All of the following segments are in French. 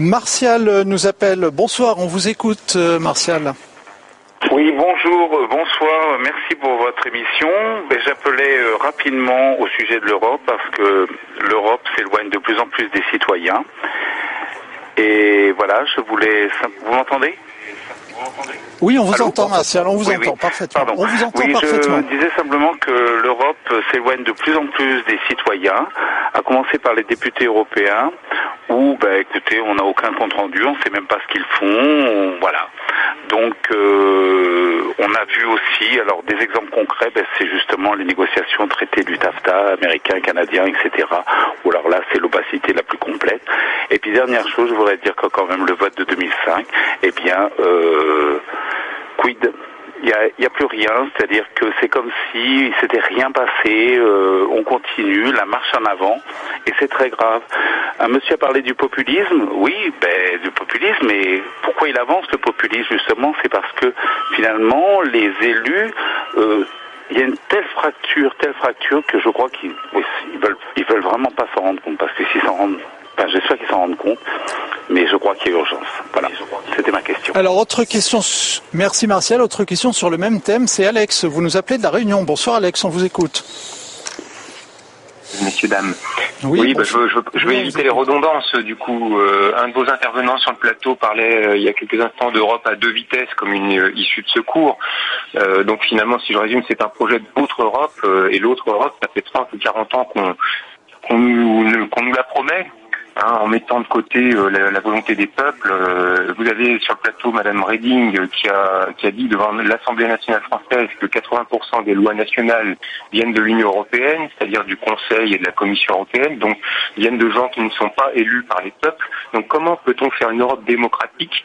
Martial nous appelle. Bonsoir, on vous écoute, euh, Martial. Oui, bonjour, euh, bonsoir, merci pour votre émission. Ben, J'appelais euh, rapidement au sujet de l'Europe parce que l'Europe s'éloigne de plus en plus des citoyens. Et voilà, je voulais... Vous m'entendez? Oui, on vous Allô entend, Martial, on vous Oui, entend oui. parfaitement. Pardon. On vous entend oui, parfaitement. je disais simplement que l'Europe s'éloigne de plus en plus des citoyens, à commencer par les députés européens, où, bah, écoutez, on n'a aucun compte rendu, on ne sait même pas ce qu'ils font, on- voilà. Donc, euh, on a vu aussi, alors des exemples concrets, ben, c'est justement les négociations traitées du TAFTA, américain, canadien, etc. Ou alors là, c'est l'opacité la plus complète. Et puis dernière chose, je voudrais dire que quand même le vote de 2005, eh bien, euh, quid? Il n'y a plus rien, c'est-à-dire que c'est comme si il s'était rien passé, euh, on continue, la marche en avant, et c'est très grave. Un monsieur a parlé du populisme, oui, ben, du populisme, mais pourquoi il avance le populisme justement? C'est parce que finalement, les élus, euh, il y a une telle fracture, telle fracture que je crois qu'ils oui, veulent, ils veulent vraiment pas s'en rendre compte, parce que s'ils s'en rendent, enfin, j'espère qu'ils s'en rendent compte, mais je crois qu'il y a urgence. Voilà, c'était ma question. Alors, autre question. Merci, Martial. Autre question sur le même thème, c'est Alex. Vous nous appelez de la Réunion. Bonsoir, Alex, on vous écoute. Messieurs, dames. Oui, Oui, bah, je, je- je vais éviter les redondances. Du coup, Euh, un de vos intervenants sur le plateau parlait euh, il y a quelques instants d'Europe à deux vitesses comme une euh, issue de secours. Euh, donc finalement, si je résume, c'est un projet d'autre Europe euh, et l'autre Europe, ça fait 30 ou 40 ans qu'on qu'on nous, qu'on nous la promet. Hein, en mettant de côté euh, la, volonté des peuples, Euh, vous avez sur le plateau Madame Reding qui a, qui a dit devant l'Assemblée nationale française que 80% des lois nationales viennent de l'Union européenne, c'est-à-dire du Conseil et de la Commission européenne, donc viennent de gens qui ne sont pas élus par les peuples. Donc comment peut-on faire une Europe démocratique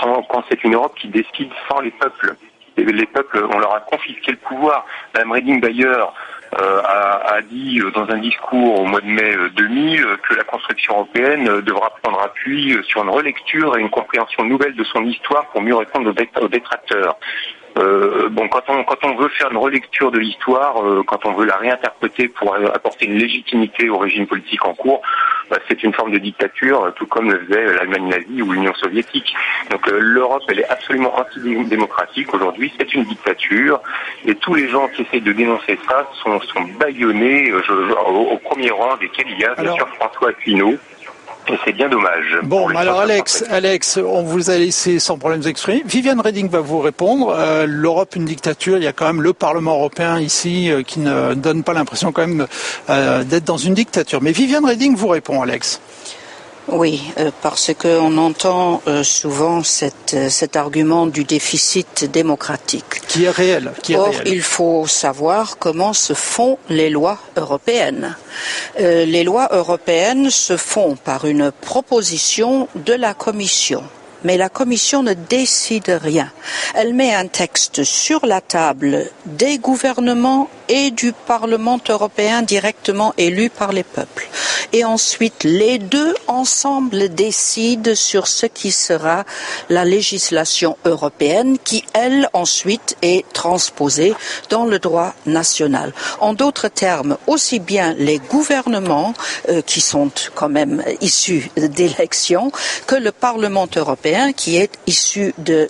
quand, c'est une Europe qui décide sans les peuples? Les peuples, on leur a confisqué le pouvoir. Madame Reding d'ailleurs a, a dit euh, dans un discours au mois de mai euh, 2000 euh, que la construction européenne euh, devra prendre appui euh, sur une relecture et une compréhension nouvelle de son histoire pour mieux répondre aux détracteurs. Euh, bon, quand on quand on veut faire une relecture de l'histoire, euh, quand on veut la réinterpréter pour apporter une légitimité au régime politique en cours, bah, c'est une forme de dictature, euh, tout comme le faisait l'Allemagne nazie ou l'Union soviétique. Donc euh, l'Europe, elle est absolument antidémocratique. Aujourd'hui, c'est une dictature, et tous les gens qui essayent de dénoncer ça sont, sont bâillonnés euh, je- je- au, au premier rang desquels il y a bien Alors- sûr François Asselineau, et c'est bien dommage. Bon, alors Alex. Alex, on vous a laissé sans problème exprimer. Viviane Reding va vous répondre. Euh, L'Europe, une dictature. Il y a quand même le Parlement européen ici euh, qui ne donne pas l'impression quand même euh, d'être dans une dictature. Mais Viviane Reding vous répond, Alex. Oui, euh, parce qu'on entend euh, souvent cette, euh, cet argument du déficit démocratique. Qui est réel. Qui est Or, réel. il faut savoir comment se font les lois européennes. Les lois européennes se font par une proposition de la Commission. Mais la Commission ne décide rien. Elle met un texte sur la table des gouvernements et du Parlement européen directement élu par les peuples. Et ensuite, les deux ensemble décident sur ce qui sera la législation européenne qui, elle, ensuite est transposée dans le droit national. En d'autres termes, aussi bien les gouvernements, euh, qui sont quand même issus d'élections, que le Parlement européen, qui est issu euh,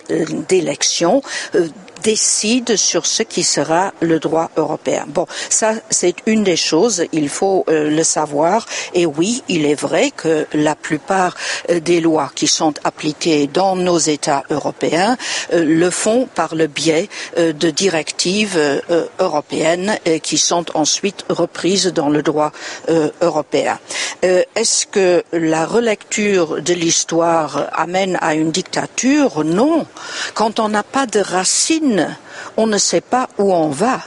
d'élections, euh, décide sur ce qui sera le droit européen. Bon, ça c'est une des choses, il faut euh, le savoir. Et oui, il est vrai que la plupart euh, des lois qui sont appliquées dans nos États européens euh, le font par le biais de directives européennes qui sont ensuite reprises dans le droit européen. Est-ce que la relecture de l'histoire amène à une dictature? Non. Quand on n'a pas de racines on ne sait pas où on va.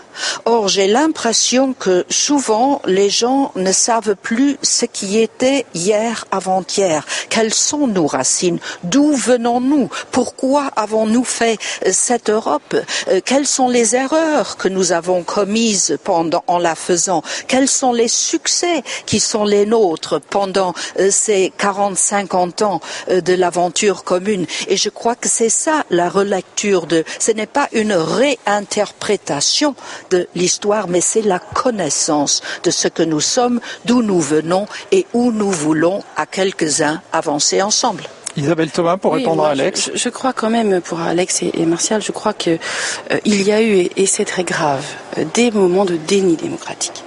Or, j'ai l'impression que souvent les gens ne savent plus ce qui était hier avant-hier. Quelles sont nos racines? D'où venons-nous? Pourquoi avons-nous fait euh, cette Europe? Euh, Quelles sont les erreurs que nous avons commises pendant en la faisant? Quels sont les succès qui sont les nôtres pendant euh, ces 40-50 ans de l'aventure commune? Et je crois que c'est ça la relecture de. Ce n'est pas une réinterprétation de l'histoire, mais c'est la connaissance de ce que nous sommes, d'où nous venons et où nous voulons à quelques-uns avancer ensemble. Isabelle Thomas pour répondre à Alex. Je, crois quand même pour Alex et, Martial, je crois qu'il euh, y a eu et c'est très grave euh, des moments de déni démocratique.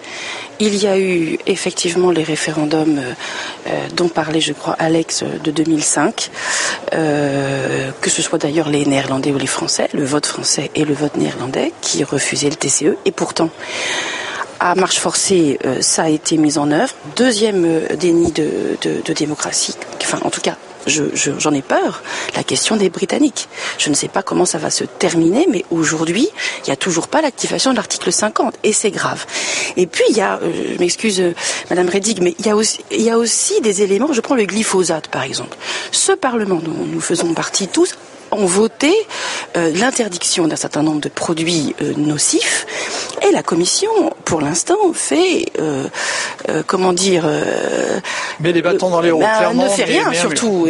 Il y a eu effectivement les référendums euh, euh, dont parlait, je crois, Alex de 2005, euh, que ce soit d'ailleurs les Néerlandais ou les Français, le vote français et le vote néerlandais, qui refusaient le TCE. Et pourtant, à marche forcée, ça a été mis en œuvre. Deuxième déni de démocratie, enfin en tout cas j'en ai peur, la question des Britanniques. Je ne sais pas comment ça va se terminer, mais aujourd'hui, il n'y a toujours pas l'activation de l'article 50, et c'est grave. Et puis, il y a, euh, je m'excuse, euh, Madame Reddig, mais il y, a aussi, il y a aussi des éléments, je prends le glyphosate, par exemple. Ce Parlement dont nous faisons partie tous ont voté euh, l'interdiction d'un certain nombre de produits euh, nocifs et la Commission, pour l'instant, fait, euh, comment dire... mais les bâtons dans les roues, ben, Ne fait rien, surtout.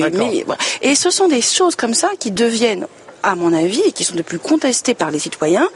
et ce sont des choses comme ça qui deviennent à mon avis, et qui sont de plus contestés par les citoyens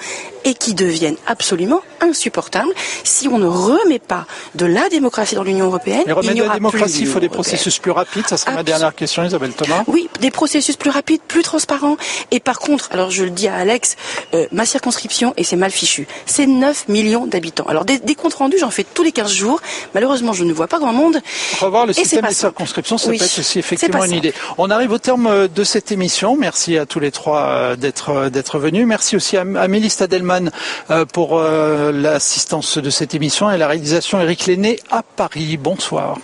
et qui deviennent absolument insupportables si on ne remet pas de la démocratie dans l'Union européenne. Mais remettre de la démocratie, il faut des processus plus rapides. Ça sera ma dernière question, Isabelle Thomas. Oui, des processus plus rapides, plus transparents. Et par contre, alors je le dis à Alex, euh, ma circonscription, et c'est mal fichu, c'est 9 millions d'habitants. Alors des, comptes rendus, j'en fais tous les 15 jours. Malheureusement, je ne vois pas grand monde. Revoir le système des circonscriptions, ça peut être aussi effectivement une idée. On arrive au terme euh, de cette émission. Merci à tous les trois euh, d'être euh, d'être venu. Merci aussi à Amélie Stadelman euh, pour l'assistance de cette émission et la réalisation Eric Lenné à Paris. Bonsoir.